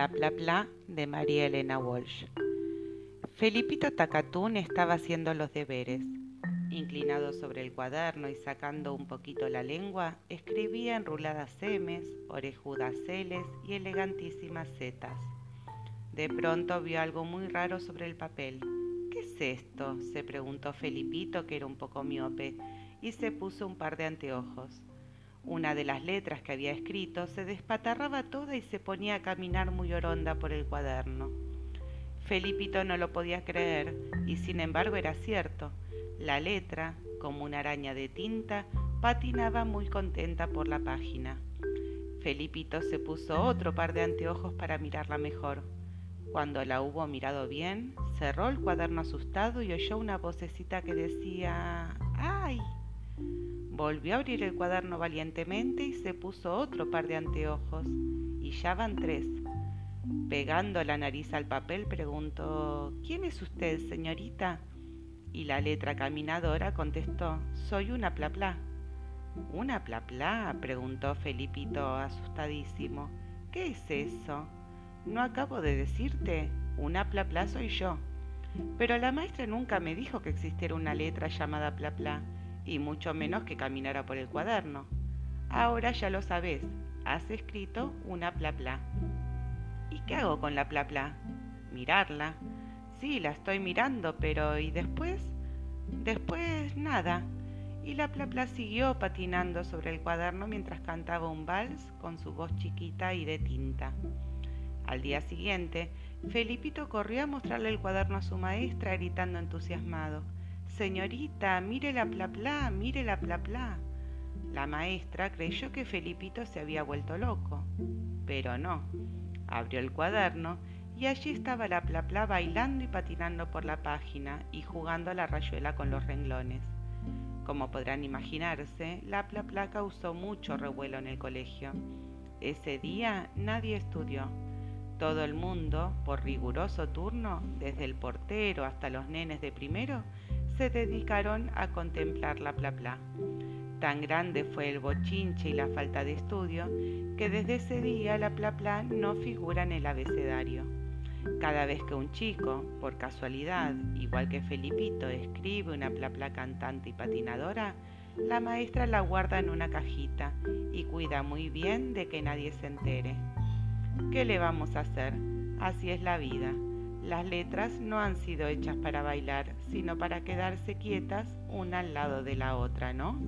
La Pla Pla de María Elena Walsh. Felipito Tacatún estaba haciendo los deberes. Inclinado sobre el cuaderno y sacando un poquito la lengua, escribía enruladas M's, orejudas L's y elegantísimas Z's. De pronto vio algo muy raro sobre el papel. ¿Qué es esto? se preguntó Felipito, que era un poco miope, y se puso un par de anteojos. Una de las letras que había escrito se despatarraba toda y se ponía a caminar muy oronda por el cuaderno. Felipito no lo podía creer y sin embargo era cierto. La letra, como una araña de tinta, patinaba muy contenta por la página. Felipito se puso otro par de anteojos para mirarla mejor. Cuando la hubo mirado bien, cerró el cuaderno asustado y oyó una vocecita que decía. Volvió a abrir el cuaderno valientemente y se puso otro par de anteojos. Y ya van tres. Pegando la nariz al papel preguntó ¿Quién es usted, señorita? Y la letra caminadora contestó Soy una plapla. ¿Una plapla? preguntó Felipito asustadísimo. ¿Qué es eso? No acabo de decirte. Una plapla soy yo. Pero la maestra nunca me dijo que existiera una letra llamada plapla y mucho menos que caminara por el cuaderno. Ahora ya lo sabes, has escrito una pla pla. ¿Y qué hago con la pla pla? Mirarla. Sí, la estoy mirando, pero ¿y después? Después nada. Y la pla pla siguió patinando sobre el cuaderno mientras cantaba un vals con su voz chiquita y de tinta. Al día siguiente, Felipito corrió a mostrarle el cuaderno a su maestra gritando entusiasmado. Señorita, mire la pla pla, mire la pla pla. La maestra creyó que Felipito se había vuelto loco, pero no. Abrió el cuaderno y allí estaba la pla pla bailando y patinando por la página y jugando a la rayuela con los renglones. Como podrán imaginarse, la pla pla causó mucho revuelo en el colegio. Ese día nadie estudió. Todo el mundo, por riguroso turno, desde el portero hasta los nenes de primero, se dedicaron a contemplar la pla pla. Tan grande fue el bochinche y la falta de estudio que desde ese día la pla pla no figura en el abecedario. Cada vez que un chico, por casualidad, igual que Felipito, escribe una pla pla cantante y patinadora, la maestra la guarda en una cajita y cuida muy bien de que nadie se entere. ¿Qué le vamos a hacer? Así es la vida. Las letras no han sido hechas para bailar, sino para quedarse quietas una al lado de la otra, ¿no?